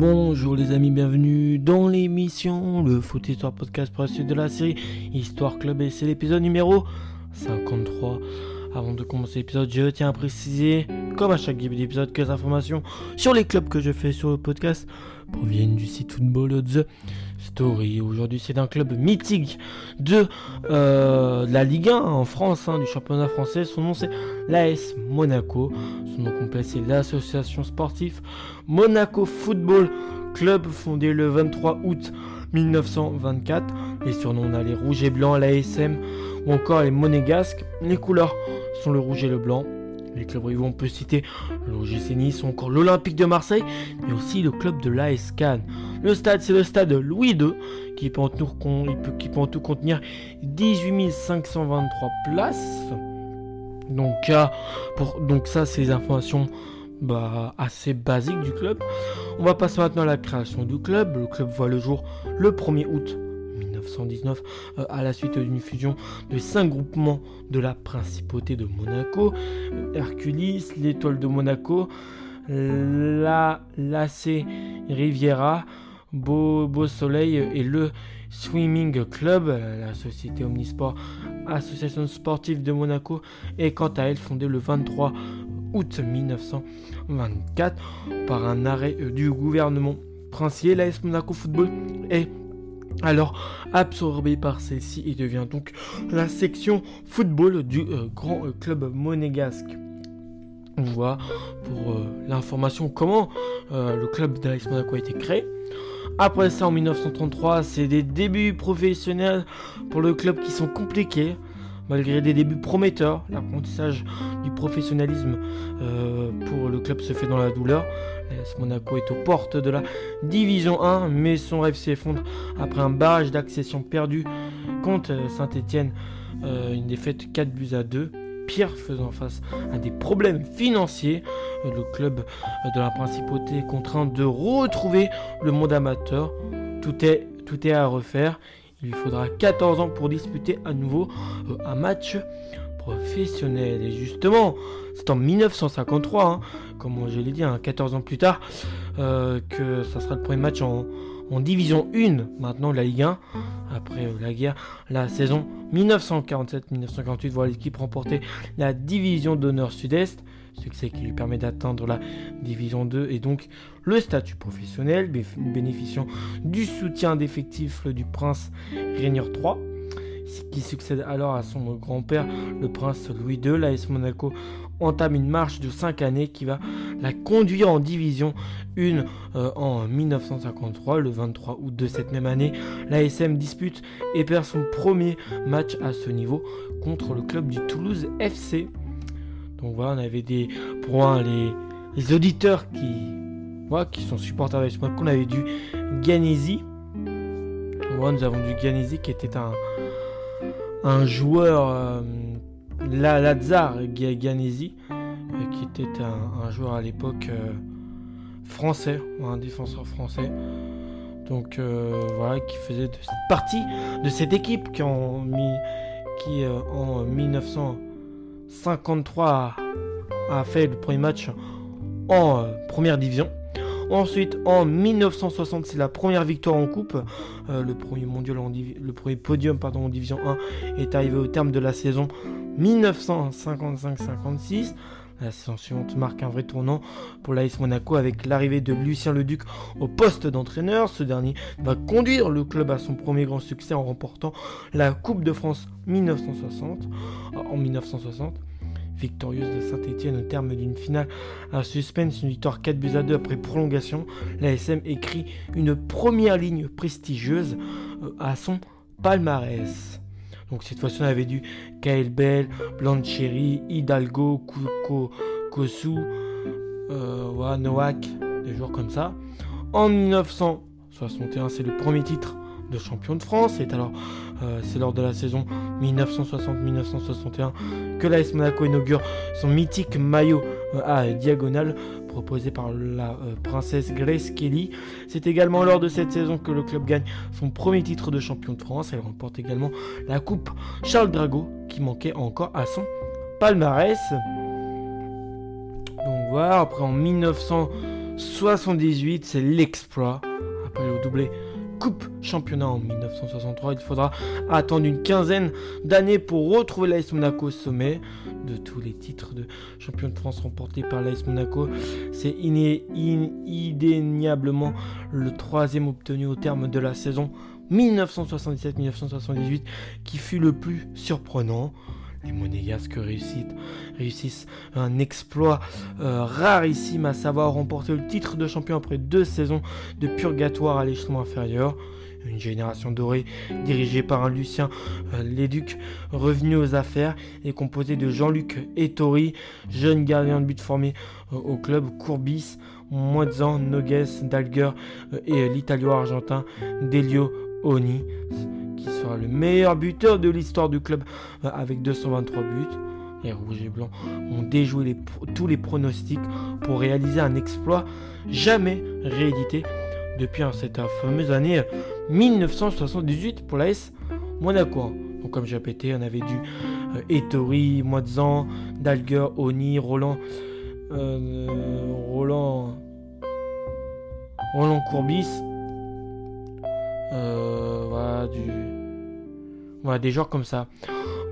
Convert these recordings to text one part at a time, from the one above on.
Bonjour les amis, bienvenue dans l'émission Le Foot Histoire Podcast pour la suite de la série Histoire Club et c'est l'épisode numéro 53. Avant de commencer l'épisode, je tiens à préciser, comme à chaque début d'épisode, que les informations sur les clubs que je fais sur le podcast proviennent du site Football The Story. Aujourd'hui, c'est un club mythique de, euh, la Ligue 1 en France, hein, du championnat français. Son nom, c'est l'AS Monaco. Son nom complet, c'est l'Association sportive Monaco Football Club, fondé le 23 août 1924. Les surnoms, on a les rouges et blancs, l'ASM ou encore les monégasques. Les couleurs sont le rouge et le blanc. Les clubs rivaux, on peut citer l'OGC Nice ou encore l'Olympique de Marseille, mais aussi le club de l'AS. Le stade, c'est le stade Louis II, qui peut en tout, contenir 18 523 places. Donc, pour, donc ça, c'est les informations bah, assez basiques du club. On va passer maintenant à la création du club. Le club voit le jour le 1er août 1919 euh, à la suite d'une fusion de cinq groupements de la principauté de Monaco, Hercules, l'étoile de Monaco, la Lacé Riviera, Beau, Beau Soleil et le Swimming Club, la société Omnisport, association sportive de Monaco, est quant à elle fondée le 23 août 1924 par un arrêt du gouvernement princier. L'AS Monaco Football est alors absorbé par celle-ci et devient donc la section football du euh, grand euh, club monégasque. On voit pour euh, l'information comment le club d'Alex Monaco a été créé. Après ça, en 1933, c'est des débuts professionnels pour le club qui sont compliqués. Malgré des débuts prometteurs, l'apprentissage du professionnalisme pour le club se fait dans la douleur. Monaco est aux portes de la Division 1, mais son rêve s'effondre après un barrage d'accession perdu contre Saint-Etienne. Euh, une défaite 4 buts à 2. Pierre faisant face à des problèmes financiers, euh, le club de la principauté est contraint de retrouver le monde amateur. Tout est à refaire. Il lui faudra 14 ans pour disputer à nouveau euh, un match professionnel. Et justement, c'est en 1953, hein, comme je l'ai dit, 14 hein, ans plus tard, euh, que ça sera le premier match en, Division 1, maintenant la Ligue 1, après euh, la guerre. La saison 1947-1948 voit l'équipe remporter la Division d'honneur Sud-Est, succès qui lui permet d'atteindre la Division 2 et donc le statut professionnel, bénéficiant du soutien d'effectifs du prince Rainier III qui succède alors à son grand-père, le prince Louis II. L'AS Monaco entame une marche de 5 années qui va la conduire en division 1 euh, en 1953. Le 23 août de cette même année, l'ASM dispute et perd son premier match à ce niveau contre le club du Toulouse FC. Donc voilà, on avait des pour les, auditeurs qui voilà, qui sont supporters de Monaco, on avait du Ganesi. Voilà, nous avons du Ganesi qui était un un joueur, euh, la Lazar Ganesi, euh, qui était un, joueur à l'époque euh, français, un défenseur français. Donc voilà, qui faisait partie de cette équipe qui en, qui, en 1953 a, fait le premier match en première division. Ensuite, en 1960, c'est la première victoire en coupe. Euh, le, premier mondial le premier podium pardon, en Division 1 est arrivé au terme de la saison 1955-56. La saison suivante marque un vrai tournant pour l'AS Monaco avec l'arrivée de Lucien Leduc au poste d'entraîneur. Ce dernier va conduire le club à son premier grand succès en remportant la Coupe de France 1960. En 1960 victorieuse de Saint-Etienne au terme d'une finale à suspense, une victoire 4 buts à 2 après prolongation. L'ASM écrit une première ligne prestigieuse euh, à son palmarès. Donc cette fois-ci on avait du Kael Bell, Blancheri, Hidalgo, Kosu, euh, des joueurs comme ça. En 1961 c'est le premier titre de champion de France. C'est alors euh, c'est lors de la saison 1960-1961 que l'AS Monaco inaugure son mythique maillot euh, à diagonale proposé par la euh, princesse Grace Kelly. C'est également lors de cette saison que le club gagne son premier titre de champion de France. Elle remporte également la coupe Charles Drago qui manquait encore à son palmarès. Donc voilà, après en 1900 1978, c'est l'exploit. Après le doublé Coupe Championnat en 1963, il faudra attendre une quinzaine d'années pour retrouver l'AS Monaco au sommet de tous les titres de champion de France remportés par l'AS Monaco. C'est indéniablement le troisième obtenu au terme de la saison 1977-1978 qui fut le plus surprenant. Les Monégasques réussissent, un exploit euh, rarissime, à savoir remporter le titre de champion après deux saisons de purgatoire à l'échelon inférieur. Une génération dorée dirigée par un Lucien euh, Léduc revenu aux affaires et composé de Jean-Luc Ettori, jeune gardien de but formé euh, au club Courbis, Moitzan, Nogues, Dalger et l'italo-argentin Delio Oni qui sera le meilleur buteur de l'histoire du club euh, avec 223 buts. Les Rouges et Blancs ont déjoué tous les pronostics pour réaliser un exploit jamais réédité depuis cette fameuse année 1978 pour l'AS Monaco. Donc comme j'ai répété, on avait du euh, Ettori, Moitzan, Dalger, Oni, Roland, euh, Roland, Roland Courbis, voilà, du, voilà, des joueurs comme ça.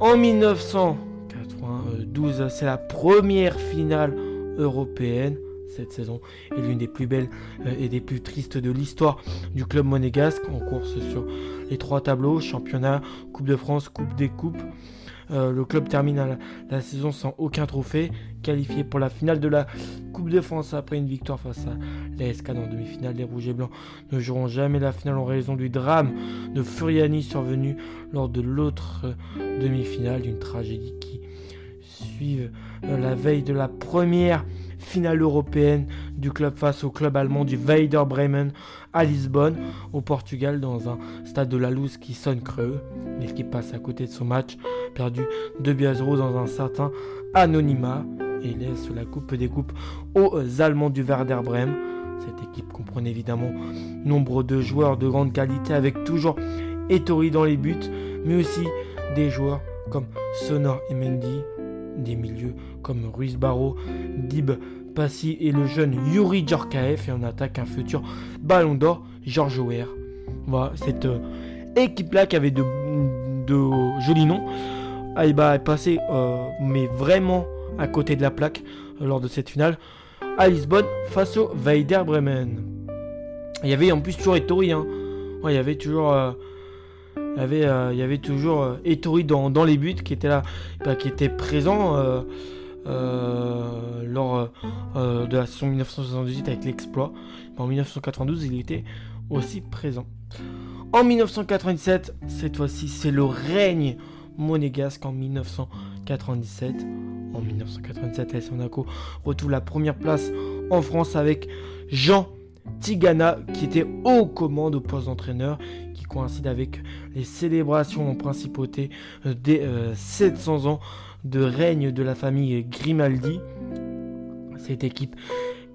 En 1992, c'est la première finale européenne cette saison est l'une des plus belles euh, et des plus tristes de l'histoire du club monégasque en course sur les trois tableaux championnat, Coupe de France, Coupe des Coupes. Euh, le club termine la, saison sans aucun trophée, qualifié pour la finale de la Coupe de France après une victoire face à l'ASK en demi-finale. Les Rouges et Blancs ne joueront jamais la finale en raison du drame de Furiani survenu lors de l'autre euh, demi-finale, d'une tragédie qui suit euh, la veille de la première finale européenne du club face au club allemand du Weider Bremen à Lisbonne, au Portugal, dans un stade de la Louse qui sonne creux. L'équipe passe à côté de son match, perdu 2 buts à 0 dans un certain anonymat et laisse la coupe des coupes aux Allemands du Werder Bremen. Cette équipe comprend évidemment nombre de joueurs de grande qualité avec toujours Ettori dans les buts, mais aussi des joueurs comme Sonor et Mendy, des milieux comme Ruiz Barro, Dib Passi et le jeune Yuri Djorkaeff et on attaque un futur Ballon d'Or, George Weah. Voilà, cette euh, équipe-là qui avait de, jolis noms, elle est passée, euh, mais vraiment à côté de la plaque euh, lors de cette finale à Lisbonne face au Weider Bremen. Il y avait en plus toujours hein. il y avait toujours il y avait, euh, il y avait toujours euh, Ettori dans, dans, les buts qui était là, bah, qui était présent euh, lors de la saison 1978 avec l'exploit. En 1992, il était aussi présent. En 1997, cette fois-ci, c'est le règne monégasque en 1997. En 1997, AS Monaco retrouve la première place en France avec Jean Tigana qui était aux commandes au poste d'entraîneur coïncide avec les célébrations en principauté euh, des 700 euh, ans de règne de la famille Grimaldi. Cette équipe,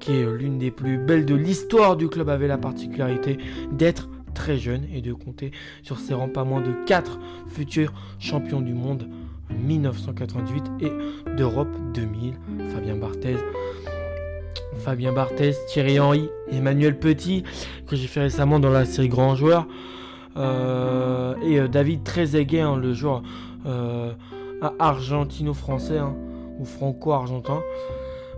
qui est l'une des plus belles de l'histoire du club, avait la particularité d'être très jeune et de compter sur ses rangs pas moins de 4 futurs champions du monde 1988 et d'Europe 2000. Fabien Barthez, Fabien Barthez, Thierry Henry, Emmanuel Petit, que j'ai fait récemment dans la série Grand Joueur. Euh, et euh, David Trezeguet, hein, le joueur euh, argentino-français hein, ou franco-argentin,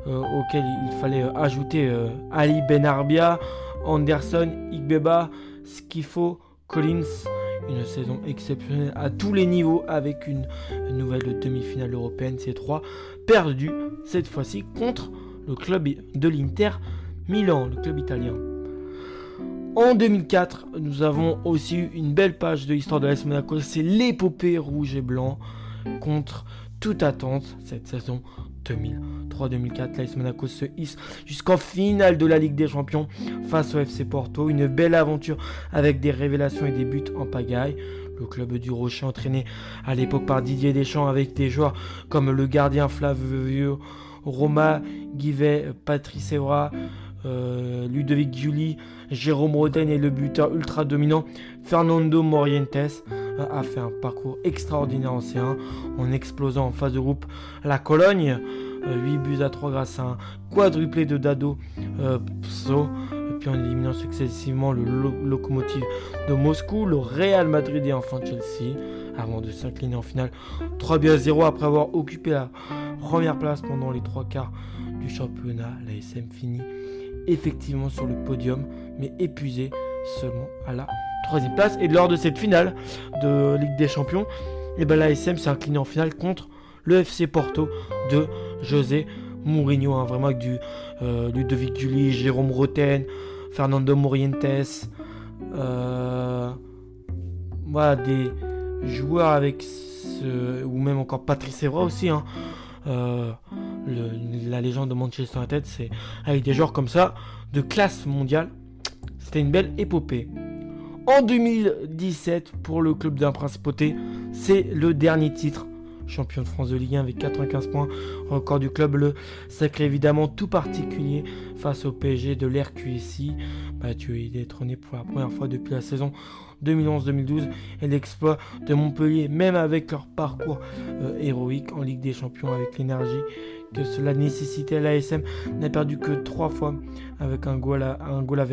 auquel il fallait ajouter Ali Benarbia, Anderson, Igbeba, Skifo, Collins. Une saison exceptionnelle à tous les niveaux avec une nouvelle demi-finale européenne, ces trois perdus cette fois-ci contre le club de l'Inter Milan, le club italien. En 2004, nous avons aussi eu une belle page de l'histoire de l'AS Monaco, c'est l'épopée rouge et blanc contre toute attente cette saison 2003-2004. L'AS Monaco se hisse jusqu'en finale de la Ligue des Champions face au FC Porto. Une belle aventure avec des révélations et des buts en pagaille. Le club du Rocher entraîné à l'époque par Didier Deschamps avec des joueurs comme le gardien Flavio Roma, Guivet, Patrice Evra, euh, Ludovic Giuli, Jérôme Roden et le buteur ultra dominant Fernando Morientes euh, a fait un parcours extraordinaire en C1 en explosant en phase de groupe la Cologne 8 buts à 3 grâce à un quadruplé de Dado Pso. Et puis en éliminant successivement le locomotive de Moscou, le Real Madrid et enfin Chelsea, avant de s'incliner en finale 3 buts à 0 après avoir occupé la première place pendant les trois quarts du championnat. La SM finit effectivement sur le podium, mais épuisé seulement à la troisième place. Et lors de cette finale de Ligue des Champions, et ben la SM s'est inclinée en finale contre le FC Porto de José Mourinho, hein, vraiment avec du euh, Ludovic Julie, Jérôme Roten, Fernando Morientes, euh, voilà, des joueurs avec ce, ou même encore Patrice Evra aussi, hein, euh, la légende de Manchester United, c'est avec des joueurs comme ça, de classe mondiale. C'était une belle épopée. En 2017, pour le club d'un principauté, c'est le dernier titre. Champion de France de Ligue 1 avec 95 points, record du club, le sacré évidemment tout particulier face au PSG de l'RQSI, battu et détrôné pour la première fois depuis la saison 2011-2012 et l'exploit de Montpellier, même avec leur parcours euh, héroïque en Ligue des Champions, avec l'énergie que cela nécessitait, l'ASM n'a perdu que trois fois avec un goal à, un goal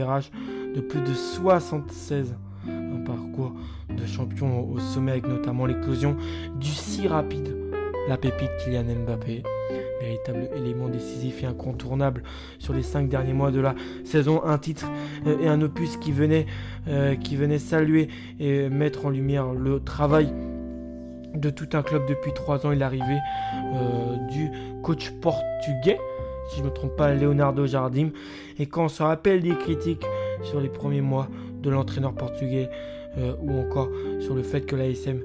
de plus de 76. Un parcours de champion au sommet avec notamment l'éclosion du si rapide, la pépite Kylian Mbappé véritable élément décisif et incontournable sur les cinq derniers mois de la saison. Un titre euh, et un opus qui venait, euh, qui venait saluer et mettre en lumière le travail de tout un club depuis trois ans et l'arrivée euh, du coach portugais, si je ne me trompe pas, Leonardo Jardim. Et quand on se rappelle des critiques sur les premiers mois de l'entraîneur portugais, ou encore sur le fait que l'ASM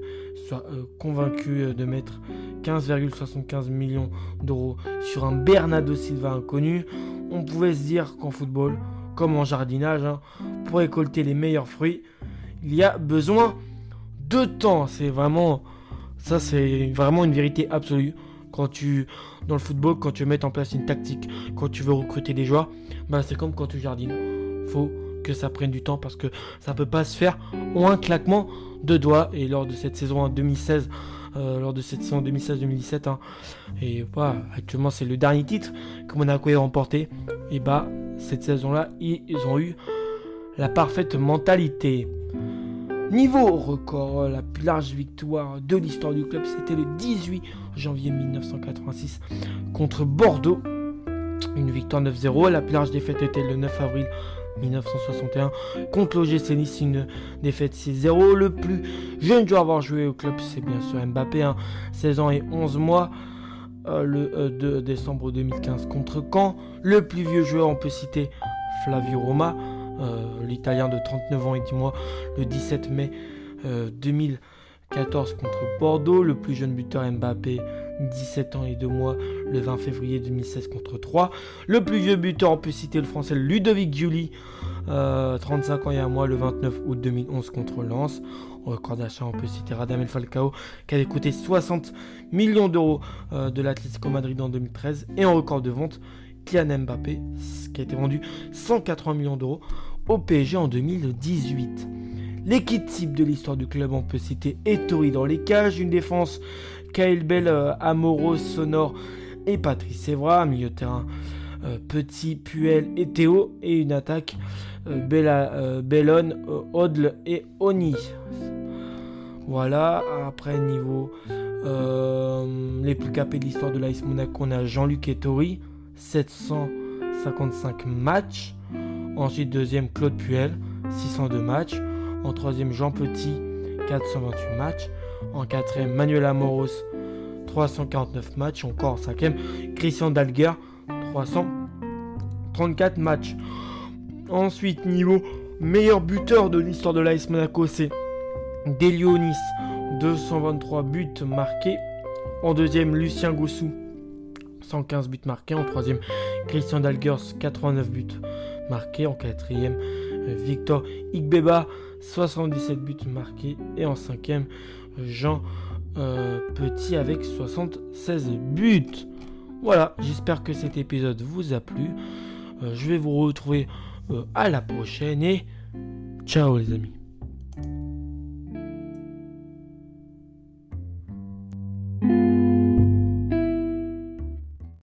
soit convaincu de mettre 15,75 millions d'euros sur un Bernardo Silva inconnu, on pouvait se dire qu'en football, comme en jardinage, hein, pour récolter les meilleurs fruits, il y a besoin de temps. C'est vraiment ça, c'est vraiment une vérité absolue. Quand tu dans le football, quand tu mettre en place une tactique, quand tu veux recruter des joueurs, bah, c'est comme quand tu jardines. Faut que ça prenne du temps parce que ça peut pas se faire en un claquement de doigts. Et lors de cette saison en 2016 euh, lors de cette saison 2016-2017. Hein. Et voilà, actuellement c'est le dernier titre que Monaco a remporté. Et bah cette saison-là, ils ont eu la parfaite mentalité. Niveau record, la plus large victoire de l'histoire du club, c'était le 18 janvier 1986 contre Bordeaux. Une victoire 9-0. La plus large défaite était le 9 avril 1961 contre l'OGC Nice, une défaite 6-0. Le plus jeune joueur à avoir joué au club, c'est bien sûr Mbappé, 16 hein. ans et 11 mois. Euh, le 2 euh, décembre 2015 contre Caen. Le plus vieux joueur, on peut citer Flavio Roma, euh, l'italien de 39 ans et 10 mois, le 17 mai 2014 contre Bordeaux. Le plus jeune buteur Mbappé, 17 ans et 2 mois le 20 février 2016 contre 3. Le plus vieux buteur, on peut citer le français Ludovic Giuli, 35 euh, ans et 1 mois le 29 août 2011 contre Lens. Au record d'achat, on peut citer Radamel Falcao qui a coûté 60 millions d'euros euh, de l'Atlético Madrid en 2013. Et en record de vente, Kylian Mbappé qui a été vendu 180 millions d'euros au PSG en 2018. L'équipe type de l'histoire du club, on peut citer Ettori dans les cages, une défense Kyle Bell, euh, Amoros, Sonore et Patrice Evra, milieu de terrain euh, Petit, Puel et Théo, et une attaque euh, Bella, Bellon, Odle et Oni. Voilà, après niveau les plus capés de l'histoire de l'Ice Monaco, on a Jean-Luc Ettori, 755 matchs. Ensuite, deuxième, Claude Puel, 602 matchs. En troisième, Jean Petit, 428 matchs. En quatrième, Manuel Amoros, 349 matchs. Encore en cinquième, Christian Dalguer, 334 matchs. Ensuite, niveau meilleur buteur de l'histoire de l'AS Monaco, c'est Delionis, 223 buts marqués. En deuxième, Lucien Goussou, 115 buts marqués. En troisième, Christian Dalgers, 89 buts marqués. En quatrième, Victor Igbeba, 77 buts marqués. Et en cinquième, Jean euh, Petit avec 76 buts. Voilà, j'espère que cet épisode vous a plu. Euh, je vais vous retrouver euh, à la prochaine et ciao les amis.